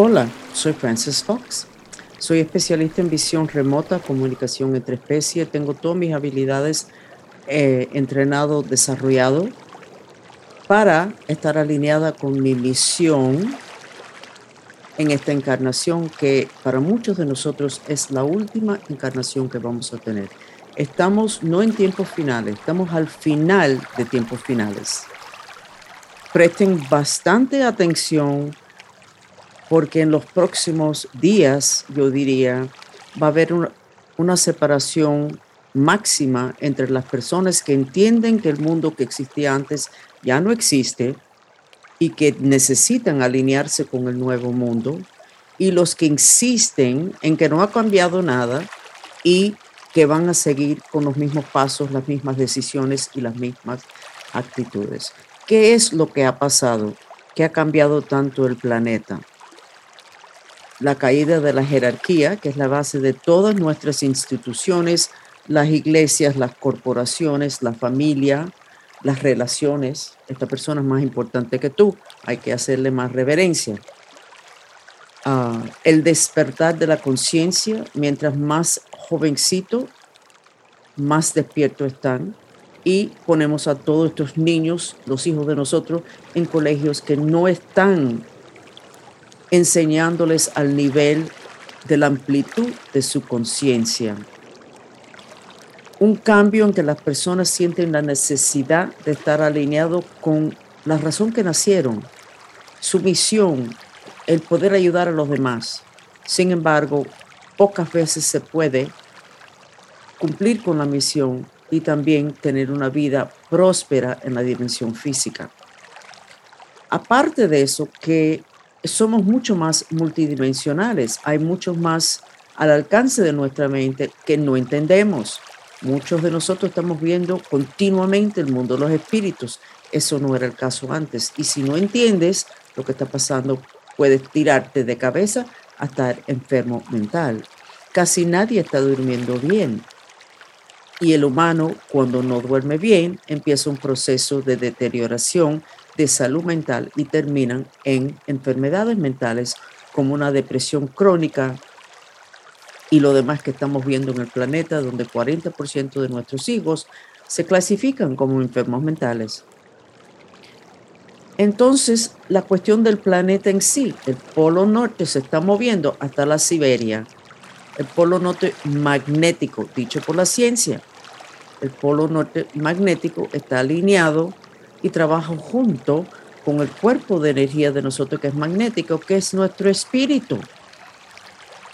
Hola, soy Francis Fox. Soy especialista en visión remota, comunicación entre especies. Tengo todas mis habilidades eh, entrenado, desarrollado para estar alineada con mi misión en esta encarnación que para muchos de nosotros es la última encarnación que vamos a tener. Estamos no en tiempos finales, estamos al final de tiempos finales. Presten bastante atención porque en los próximos días, yo diría, va a haber una, separación máxima entre las personas que entienden que el mundo que existía antes ya no existe y que necesitan alinearse con el nuevo mundo, y los que insisten en que no ha cambiado nada y que van a seguir con los mismos pasos, las mismas decisiones y las mismas actitudes. ¿Qué es lo que ha pasado? ¿Qué ha cambiado tanto el planeta? La caída de la jerarquía, que es la base de todas nuestras instituciones, las iglesias, las corporaciones, la familia, las relaciones. Esta persona es más importante que tú, hay que hacerle más reverencia. Ah, el despertar de la conciencia, mientras más jovencito, más despierto están. Y ponemos a todos estos niños, los hijos de nosotros, en colegios que no están enseñándoles al nivel de la amplitud de su conciencia. Un cambio en que las personas sienten la necesidad de estar alineado con la razón que nacieron, su misión, el poder ayudar a los demás. Sin embargo, pocas veces se puede cumplir con la misión y también tener una vida próspera en la dimensión física. Aparte de eso, que somos mucho más multidimensionales, hay mucho más al alcance de nuestra mente que no entendemos. Muchos de nosotros estamos viendo continuamente el mundo de los espíritus. Eso no era el caso antes. Y si no entiendes lo que está pasando, puedes tirarte de cabeza a estar enfermo mental. Casi nadie está durmiendo bien. Y el humano, cuando no duerme bien, empieza un proceso de deterioración de salud mental y terminan en enfermedades mentales como una depresión crónica y lo demás que estamos viendo en el planeta, donde 40% de nuestros hijos se clasifican como enfermos mentales. Entonces, la cuestión del planeta en sí, el polo norte se está moviendo hasta la Siberia, el polo norte magnético, dicho por la ciencia. El polo norte magnético está alineado y trabajo junto con el cuerpo de energía de nosotros que es magnético, que es nuestro espíritu.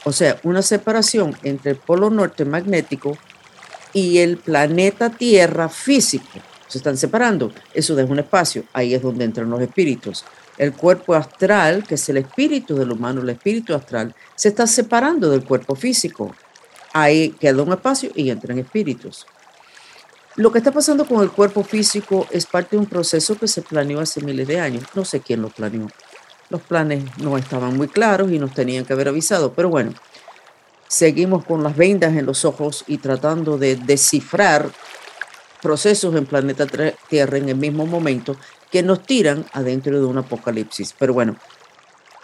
O sea, una separación entre el polo norte magnético y el planeta Tierra físico. Se están separando. Eso deja un espacio. Ahí es donde entran los espíritus. El cuerpo astral, que es el espíritu del humano, el espíritu astral, se está separando del cuerpo físico. Ahí queda un espacio y entran espíritus. Lo que está pasando con el cuerpo físico es parte de un proceso que se planeó hace miles de años. No sé quién lo planeó. Los planes no estaban muy claros y nos tenían que haber avisado, pero bueno, seguimos con las vendas en los ojos y tratando de descifrar procesos en planeta Tierra en el mismo momento que nos tiran adentro de un apocalipsis. Pero bueno,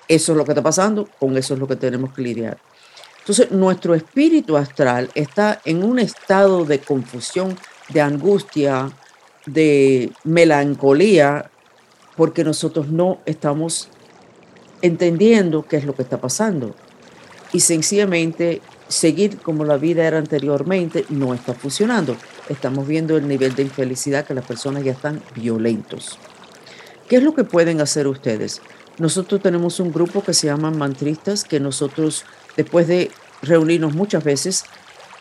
eso es lo que está pasando, con eso es lo que tenemos que lidiar. Entonces, nuestro espíritu astral está en un estado de confusión de angustia, de melancolía, porque nosotros no estamos entendiendo qué es lo que está pasando. Y sencillamente seguir como la vida era anteriormente no está funcionando. Estamos viendo el nivel de infelicidad que las personas ya están violentos. ¿Qué es lo que pueden hacer ustedes? Nosotros tenemos un grupo que se llama mantristas que nosotros, después de reunirnos muchas veces,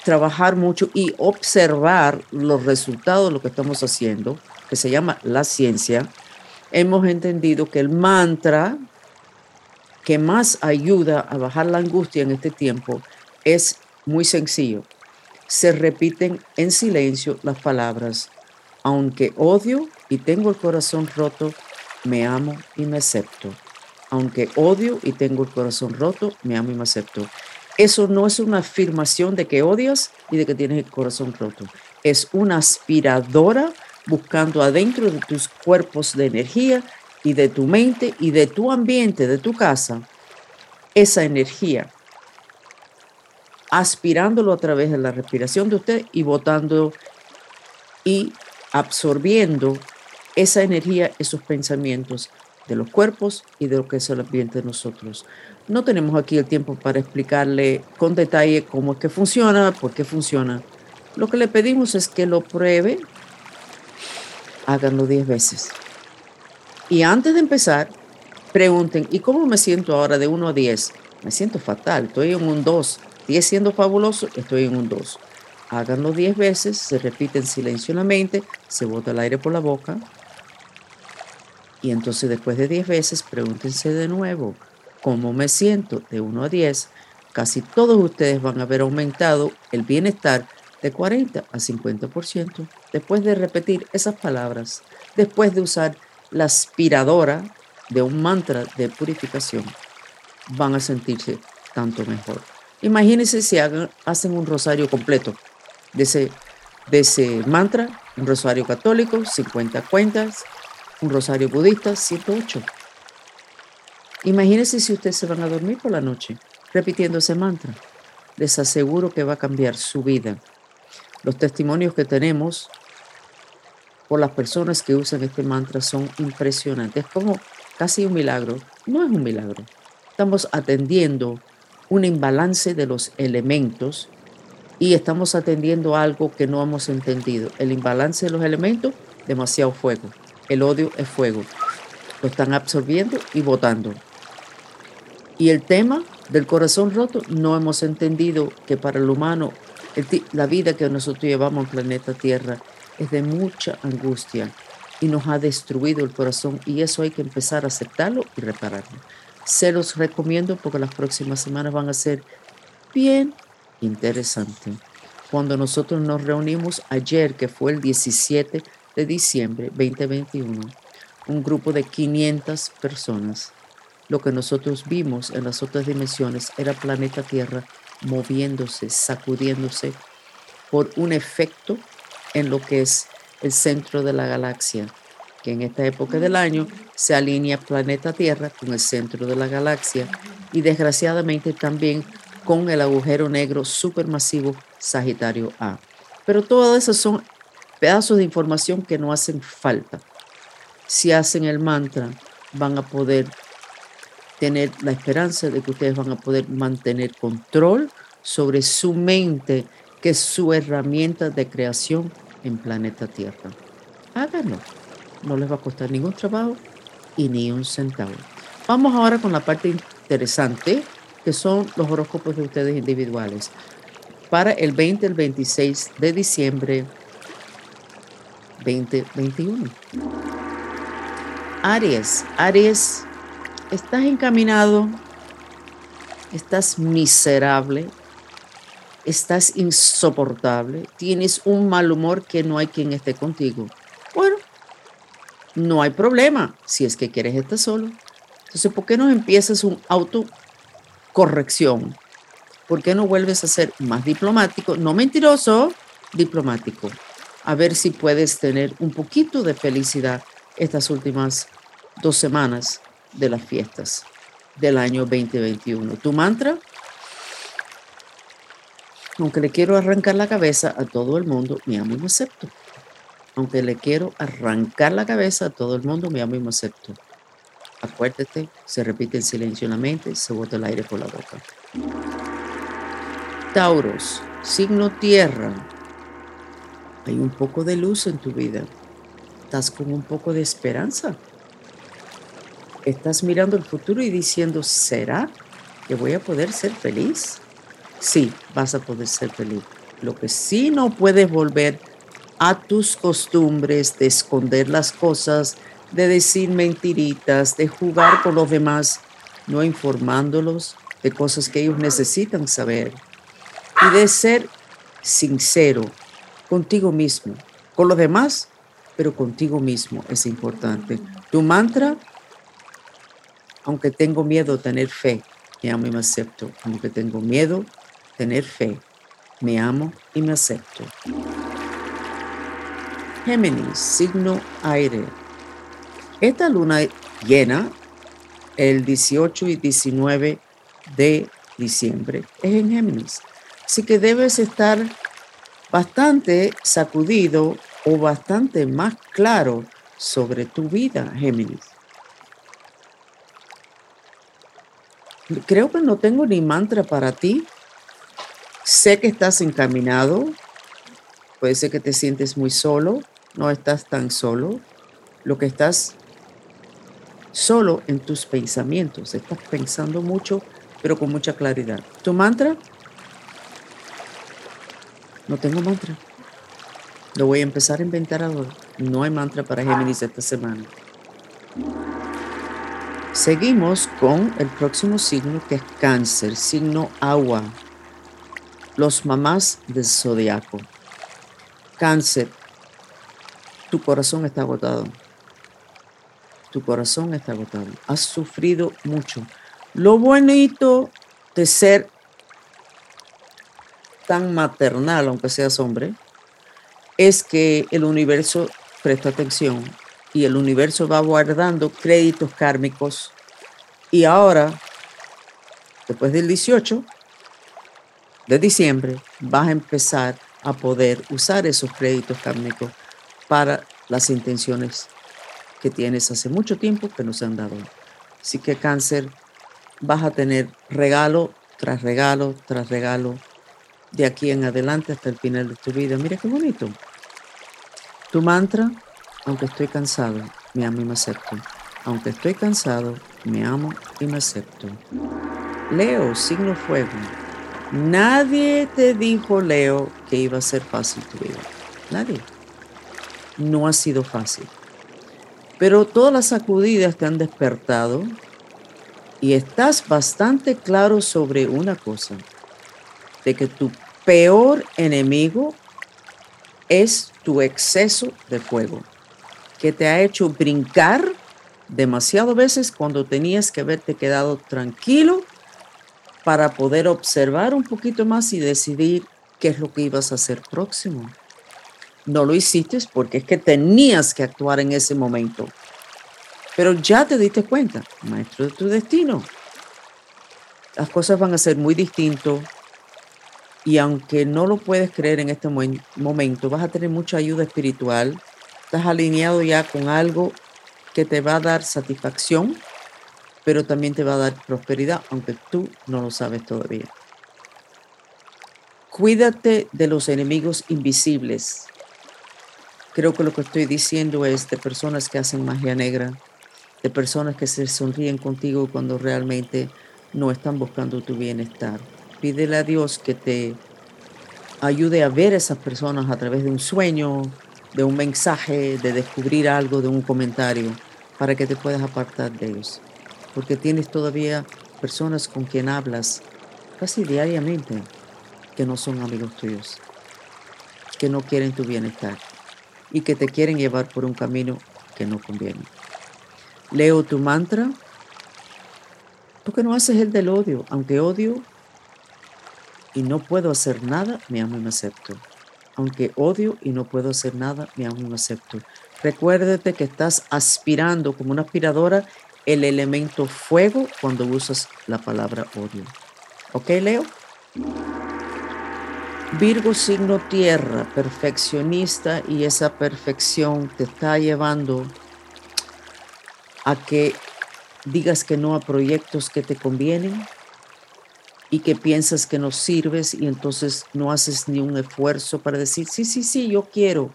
trabajar mucho y observar los resultados de lo que estamos haciendo, que se llama la ciencia, hemos entendido que el mantra que más ayuda a bajar la angustia en este tiempo es muy sencillo. Se repiten en silencio las palabras, aunque odio y tengo el corazón roto, me amo y me acepto. Aunque odio y tengo el corazón roto, me amo y me acepto. Eso no es una afirmación de que odias y de que tienes el corazón roto. Es una aspiradora buscando adentro de tus cuerpos de energía y de tu mente y de tu ambiente, de tu casa, esa energía, aspirándolo a través de la respiración de usted y botando y absorbiendo esa energía, esos pensamientos de los cuerpos y de lo que es el ambiente de nosotros. No tenemos aquí el tiempo para explicarle con detalle cómo es que funciona, por qué funciona. Lo que le pedimos es que lo pruebe, háganlo 10 veces. Y antes de empezar, pregunten, ¿y cómo me siento ahora de 1 a 10? Me siento fatal, estoy en un 2. 10 siendo fabuloso, estoy en un 2. Háganlo 10 veces, se repite en silencio en la mente, se bota el aire por la boca. Y entonces después de 10 veces, pregúntense de nuevo, ¿cómo me siento? De 1 a 10. Casi todos ustedes van a haber aumentado el bienestar de 40 a 50% después de repetir esas palabras, después de usar la aspiradora de un mantra de purificación. Van a sentirse tanto mejor. Imagínense si hacen un rosario completo de ese, de ese mantra, un rosario católico, 50 cuentas, un rosario budista, 108. Imagínense si ustedes se van a dormir por la noche repitiendo ese mantra. Les aseguro que va a cambiar su vida. Los testimonios que tenemos por las personas que usan este mantra son impresionantes. Es como casi un milagro. No es un milagro. Estamos atendiendo un imbalance de los elementos y estamos atendiendo algo que no hemos entendido. El imbalance de los elementos, demasiado fuego. El odio es fuego. Lo están absorbiendo y botando. Y el tema del corazón roto, no hemos entendido que para el humano la vida que nosotros llevamos en planeta Tierra es de mucha angustia y nos ha destruido el corazón y eso hay que empezar a aceptarlo y repararlo. Se los recomiendo porque las próximas semanas van a ser bien interesantes. Cuando nosotros nos reunimos ayer, que fue el 17 de diciembre 2021, un grupo de 500 personas, lo que nosotros vimos en las otras dimensiones era planeta Tierra moviéndose, sacudiéndose por un efecto en lo que es el centro de la galaxia, que en esta época del año se alinea planeta Tierra con el centro de la galaxia y desgraciadamente también con el agujero negro supermasivo Sagitario A. Pero todas esas son pedazos de información que no hacen falta. Si hacen el mantra, van a poder tener la esperanza de que ustedes van a poder mantener control sobre su mente, que es su herramienta de creación en planeta Tierra. Háganlo. No les va a costar ningún trabajo y ni un centavo. Vamos ahora con la parte interesante, que son los horóscopos de ustedes individuales. Para el 20 el 26 de diciembre 2021. Aries, Aries estás encaminado, estás miserable, estás insoportable, tienes un mal humor que no hay quien esté contigo. Bueno, no hay problema si es que quieres estar solo. Entonces, ¿por qué no empiezas un autocorrección? ¿Por qué no vuelves a ser más diplomático? No mentiroso, diplomático. A ver si puedes tener un poquito de felicidad estas últimas dos semanas de las fiestas del año 2021. Tu mantra, aunque le quiero arrancar la cabeza a todo el mundo, me amo y me acepto. Aunque le quiero arrancar la cabeza a todo el mundo, me amo y me acepto. Acuérdate, se repite en silencio en la mente, se bota el aire por la boca. Tauros, signo tierra. Hay un poco de luz en tu vida. Estás con un poco de esperanza estás mirando el futuro y diciendo, ¿será que voy a poder ser feliz? Sí, vas a poder ser feliz. Lo que sí no puedes volver a tus costumbres de esconder las cosas, de decir mentiritas, de jugar con los demás, no informándolos de cosas que ellos necesitan saber y de ser sincero contigo mismo, con los demás, pero contigo mismo es importante. Tu mantra aunque tengo miedo, tener fe, me amo y me acepto. Aunque tengo miedo, tener fe, me amo y me acepto. Géminis, signo aire. Esta luna llena, el 18 y 19 de diciembre es en Géminis. Así que debes estar bastante sacudido o bastante más claro sobre tu vida, Géminis. Creo que no tengo ni mantra para ti. Sé que estás encaminado. Puede ser que te sientes muy solo. No estás tan solo. Lo que estás solo en tus pensamientos. Estás pensando mucho, pero con mucha claridad. ¿Tu mantra? No tengo mantra. Lo voy a empezar a inventar ahora. No hay mantra para Géminis esta semana. Seguimos con el próximo signo que es cáncer, signo agua. Los mamás del zodiaco. Cáncer, tu corazón está agotado. Tu corazón está agotado. Has sufrido mucho. Lo bonito de ser tan maternal, aunque seas hombre, es que el universo presta atención y el universo va guardando créditos kármicos y ahora, después del 18 de diciembre, vas a empezar a poder usar esos créditos kármicos para las intenciones que tienes hace mucho tiempo que no se han dado. Así que cáncer, vas a tener regalo tras regalo tras regalo de aquí en adelante hasta el final de tu vida. Mira qué bonito. Tu mantra, aunque estoy cansado, me amo y me acepto. Aunque estoy cansado, me amo y me acepto. Leo, signo fuego. Nadie te dijo, Leo, que iba a ser fácil tu vida. Nadie. No ha sido fácil. Pero todas las sacudidas te han despertado y estás bastante claro sobre una cosa, de que tu peor enemigo es tu exceso de fuego, que te ha hecho brincar demasiado veces cuando tenías que haberte quedado tranquilo para poder observar un poquito más y decidir qué es lo que ibas a hacer próximo. No lo hiciste porque es que tenías que actuar en ese momento. Pero ya te diste cuenta, maestro de tu destino. Las cosas van a ser muy distintas y aunque no lo puedes creer en este momento, vas a tener mucha ayuda espiritual. Estás alineado ya con algo que te va a dar satisfacción, pero también te va a dar prosperidad, aunque tú no lo sabes todavía. Cuídate de los enemigos invisibles. Creo que lo que estoy diciendo es de personas que hacen magia negra, de personas que se sonríen contigo cuando realmente no están buscando tu bienestar Pídele a Dios que te ayude a ver a esas personas a través de un sueño, de un mensaje, de descubrir algo, de un comentario, para que te puedas apartar de ellos. Porque tienes todavía personas con quien hablas casi diariamente que no son amigos tuyos, que no quieren tu bienestar y que te quieren llevar por un camino que no conviene. Leo tu mantra. porque no haces el del odio? Aunque odio y no puedo hacer nada, me amo y me acepto. Aunque odio y no puedo hacer nada, amo y me acepto. Recuérdate que estás aspirando como una aspiradora el elemento fuego cuando usas la palabra odio. ¿Ok, Leo? Virgo signo tierra, perfeccionista y esa perfección te está llevando a que digas que no a proyectos que te convienen, y que piensas que no sirves y entonces no haces ni un esfuerzo para decir, sí, sí, sí, yo quiero.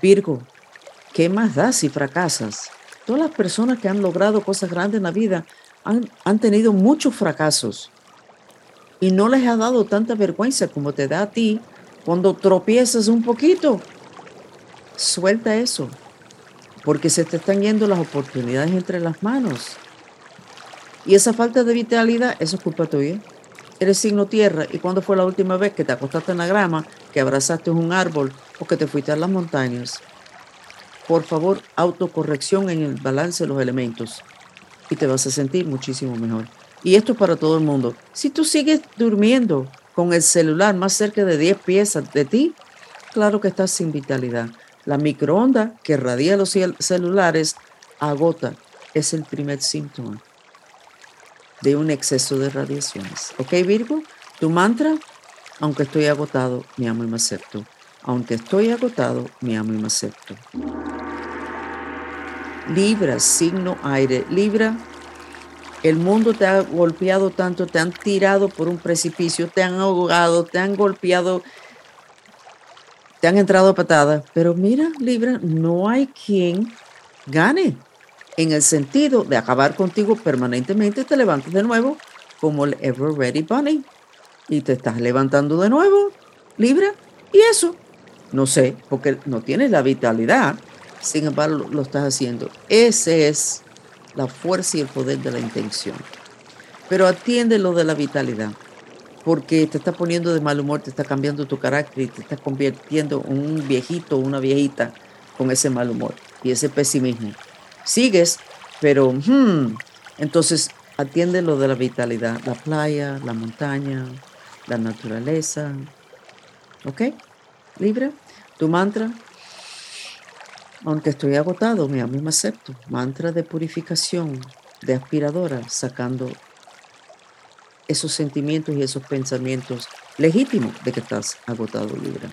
Virgo, ¿qué más da si fracasas? Todas las personas que han logrado cosas grandes en la vida han, han tenido muchos fracasos y no les ha dado tanta vergüenza como te da a ti cuando tropiezas un poquito. Suelta eso, porque se te están yendo las oportunidades entre las manos. Y esa falta de vitalidad, eso es culpa tuya. Eres signo tierra. ¿Y cuándo fue la última vez que te acostaste en la grama, que abrazaste un árbol o que te fuiste a las montañas? Por favor, autocorrección en el balance de los elementos y te vas a sentir muchísimo mejor. Y esto es para todo el mundo. Si tú sigues durmiendo con el celular más cerca de 10 piezas de ti, claro que estás sin vitalidad. La microonda que radia los celulares agota. Es el primer síntoma. De un exceso de radiaciones. ¿Ok, Virgo? Tu mantra, aunque estoy agotado, me amo y me acepto. Aunque estoy agotado, me amo y me acepto. Libra, signo aire. Libra, el mundo te ha golpeado tanto, te han tirado por un precipicio, te han ahogado, te han golpeado, te han entrado patadas. Pero mira, Libra, no hay quien gane en el sentido de acabar contigo permanentemente, te levantas de nuevo como el Ever Ready Bunny y te estás levantando de nuevo, Libra, y eso, no sé, porque no tienes la vitalidad, sin embargo lo, estás haciendo. Ese es la fuerza y el poder de la intención. Pero atiende lo de la vitalidad, porque te está poniendo de mal humor, te está cambiando tu carácter y te estás convirtiendo en un viejito o una viejita con ese mal humor y ese pesimismo. Sigues, pero hmm, entonces atiende lo de la vitalidad, la playa, la montaña, la naturaleza. ¿Ok? Libre. Tu mantra. Aunque estoy agotado, mi amo me acepto. Mantra de purificación, de aspiradora, sacando esos sentimientos y esos pensamientos legítimos de que estás agotado, Libra.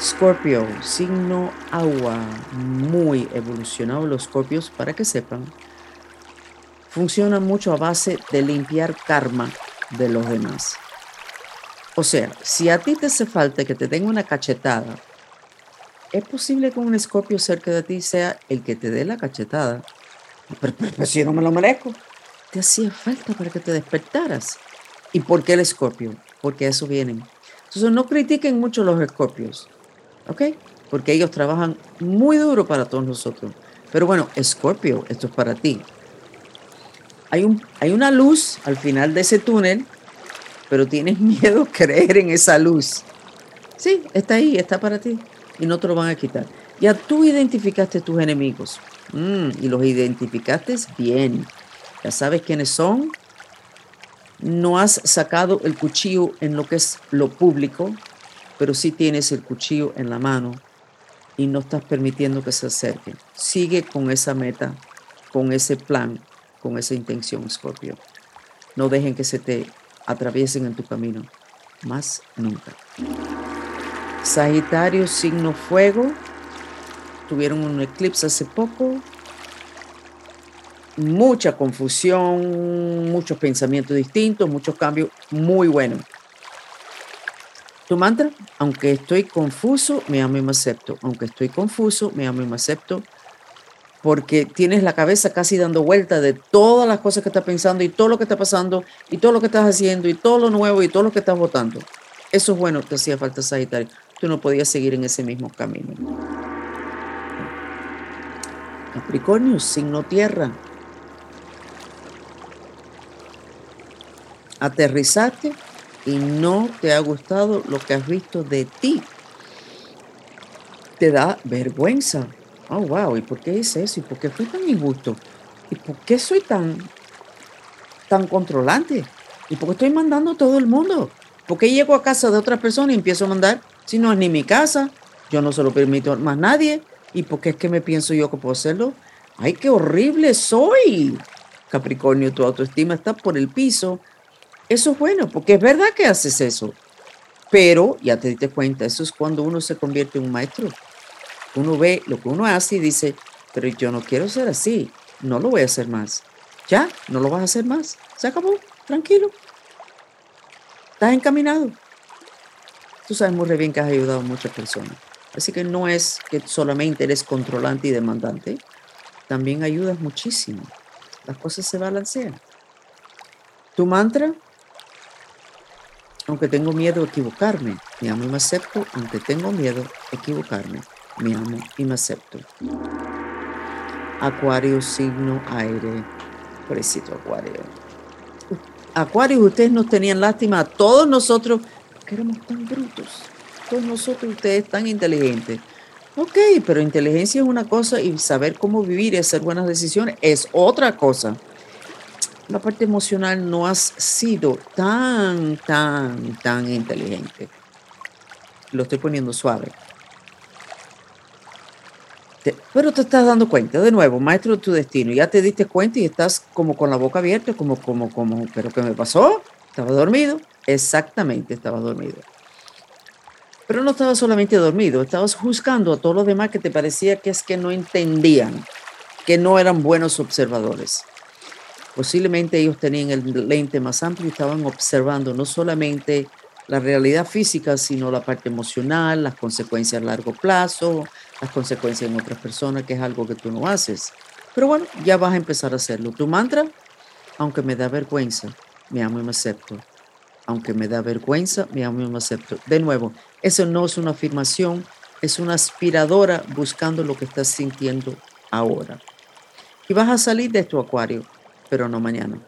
Scorpio, signo agua, muy evolucionado los Scorpios, para que sepan, funcionan mucho a base de limpiar karma de los demás. O sea, si a ti te hace falta que te den una cachetada, es posible que un escorpio cerca de ti sea el que te dé la cachetada. Pero, si yo no me lo merezco, te hacía falta para que te despertaras. ¿Y por qué el escorpio? Porque a eso vienen. Entonces no critiquen mucho los escorpios, ¿ok? Porque ellos trabajan muy duro para todos nosotros. Pero bueno, escorpio, esto es para ti hay, un, hay una luz al final de ese túnel, pero tienes miedo a creer en esa luz. Sí, está ahí, está para ti y no te lo van a quitar. Ya tú identificaste tus enemigos mm, y los identificaste bien. Ya sabes quiénes son. No has sacado el cuchillo en lo que es lo público, pero sí tienes el cuchillo en la mano y no estás permitiendo que se acerquen. Sigue con esa meta, con ese plan con esa intención, Scorpio. No dejen que se te atraviesen en tu camino, más nunca. Sagitario, signo fuego, tuvieron un eclipse hace poco, mucha confusión, muchos pensamientos distintos, muchos cambios, muy bueno. Tu mantra, aunque estoy confuso, me amo y me acepto. Aunque estoy confuso, me amo y me acepto porque tienes la cabeza casi dando vuelta de todas las cosas que estás pensando y todo lo que está pasando y todo lo que estás haciendo y todo lo nuevo y todo lo que estás votando. Eso es bueno, te hacía falta Sagitario. Tú no podías seguir en ese mismo camino. Capricornio, signo tierra. Aterrizaste y no te ha gustado lo que has visto de ti. Te da vergüenza oh, wow, ¿y por qué hice eso? ¿Y por qué fui tan injusto? ¿Y por qué soy tan, tan controlante? ¿Y por qué estoy mandando a todo el mundo? ¿Por qué llego a casa de otra persona y empiezo a mandar? Si no es ni mi casa, yo no se lo permito a más nadie. ¿Y por qué es que me pienso yo que puedo hacerlo? ¡Ay, qué horrible soy! Capricornio, tu autoestima está por el piso. Eso es bueno, porque es verdad que haces eso. Pero ya te diste cuenta, eso es cuando uno se convierte en un maestro uno ve lo que uno hace y dice, pero yo no quiero ser así, no lo voy a hacer más. Ya, no lo vas a hacer más. Se acabó, tranquilo. Estás encaminado. Tú sabes muy bien que has ayudado a muchas personas. Así que no es que solamente eres controlante y demandante, también ayudas muchísimo. Las cosas se balancean. Tu mantra, aunque tengo miedo a equivocarme, me amo y me acepto, aunque tengo miedo a equivocarme me amo y me acepto. Acuario, signo aire. Pobrecito Acuario. Acuario, ustedes nos tenían lástima a todos nosotros porque éramos tan brutos. Todos nosotros, ustedes tan inteligentes. Ok, pero inteligencia es una cosa y saber cómo vivir y hacer buenas decisiones es otra cosa. La parte emocional no has sido tan, tan, tan inteligente. Lo estoy poniendo suave pero te estás dando cuenta, de nuevo, maestro de tu destino, ya te diste cuenta y estás como con la boca abierta, como, como, como, ¿pero qué me pasó? Estaba dormido, exactamente, estaba dormido. Pero no estaba solamente dormido, estabas juzgando a todos los demás que te parecía que es que no entendían, que no eran buenos observadores. Posiblemente ellos tenían el lente más amplio y estaban observando no solamente la realidad física, sino la parte emocional, las consecuencias a largo plazo, las consecuencias en otras personas, que es algo que tú no haces. Pero bueno, ya vas a empezar a hacerlo. Tu mantra, aunque me da vergüenza, me amo y me acepto aunque me da vergüenza, me amo y me acepto. De nuevo, eso no es una afirmación, es una aspiradora buscando lo que estás sintiendo ahora. Y vas a salir de tu acuario, pero no mañana.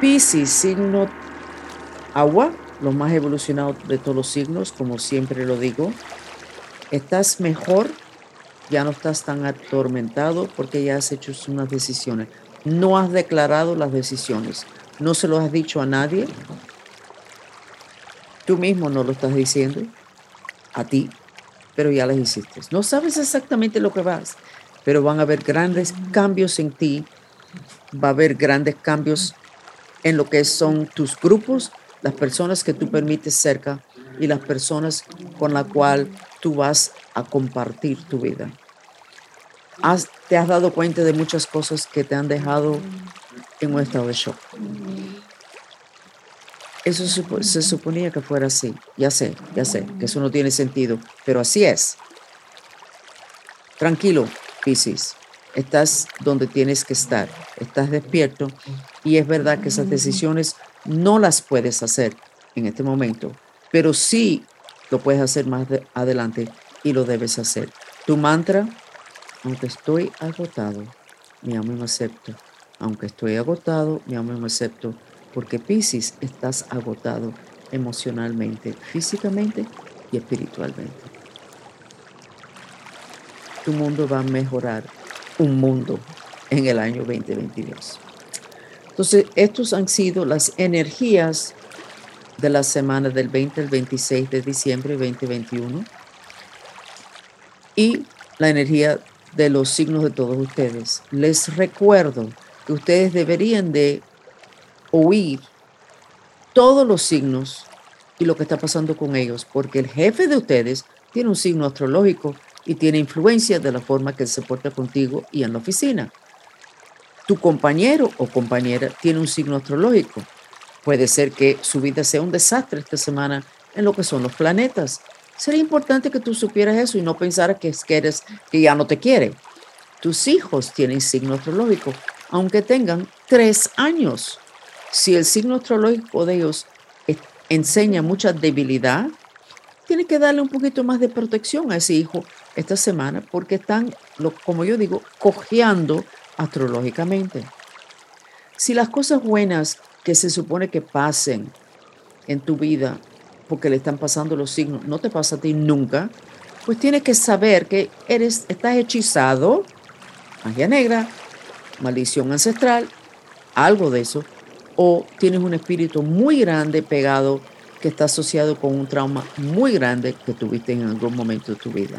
Piscis, signo agua, lo más evolucionado de todos los signos, como siempre lo digo. Estás mejor, ya no estás tan atormentado porque ya has hecho unas decisiones. No has declarado las decisiones no se lo has dicho a nadie. Tú mismo no lo estás diciendo a ti, pero ya les hiciste. No sabes exactamente lo que vas, pero van a haber grandes cambios en ti. Va a haber grandes cambios en lo que son tus grupos, las personas que tú permites cerca y las personas con las cuales tú vas a compartir tu vida. te has dado cuenta de muchas cosas que te han dejado en un estado de shock. Eso se suponía que fuera así. Ya sé, ya sé, que eso no tiene sentido, pero así es. Tranquilo, Piscis. Estás donde tienes que estar. Estás despierto y es verdad que esas decisiones no las puedes hacer en este momento, pero sí lo puedes hacer más adelante y lo debes hacer. Tu mantra, aunque estoy agotado, me amo y me acepto. Aunque estoy agotado, mi amo me acepto, porque Piscis estás agotado emocionalmente, físicamente y espiritualmente. Tu mundo va a mejorar, un mundo en el año 2022. Entonces, estos han sido las energías de la semana del 20 al 26 de diciembre 2021 y la energía de los signos de todos ustedes. Les recuerdo que ustedes deberían de oír todos los signos y lo que está pasando con ellos, porque el jefe de ustedes tiene un signo astrológico y tiene influencia de la forma que se porta contigo y en la oficina. Tu compañero o compañera tiene un signo astrológico. Puede ser que su vida sea un desastre esta semana en lo que son los planetas. Sería importante que tú supieras eso y no pensaras que, es que eres que ya no te quiere. Tus hijos tienen signo astrológico aunque tengan tres años. Si el signo astrológico de ellos enseña mucha debilidad, tiene que darle un poquito más de protección a ese hijo esta semana porque están, como yo digo, cojeando astrológicamente. Si las cosas buenas que se supone que pasen en tu vida porque le están pasando los signos, no te pasa a ti nunca, pues tienes que saber que eres, estás hechizado, magia negra, maldición ancestral, algo de eso, o tienes un espíritu muy grande pegado que está asociado con un trauma muy grande que tuviste en algún momento de tu vida.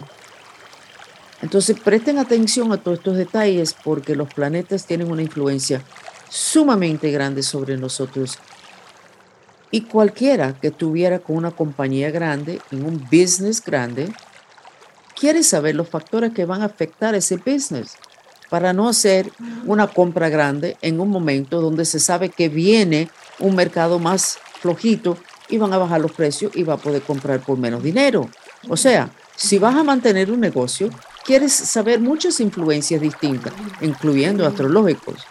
Entonces presten atención a todos estos detalles porque los planetas tienen una influencia sumamente grande sobre nosotros y cualquiera que estuviera con una compañía grande, en un business grande, quiere saber los factores que van a afectar ese business para no hacer una compra grande en un momento donde se sabe que viene un mercado más flojito y van a bajar los precios y va a poder comprar por menos dinero. O sea, si vas a mantener un negocio, quieres saber muchas influencias distintas, incluyendo astrológicos.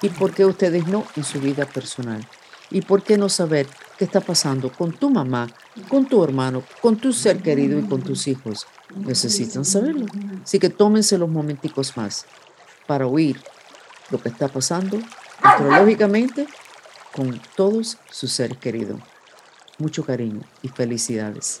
¿Y por qué ustedes no en su vida personal? ¿Y por qué no saber qué está pasando con tu mamá, con tu hermano, con tu ser querido y con tus hijos? Necesitan saberlo. Así que tómense los momenticos más para oír lo que está pasando astrológicamente con todos sus seres queridos. Mucho cariño y felicidades.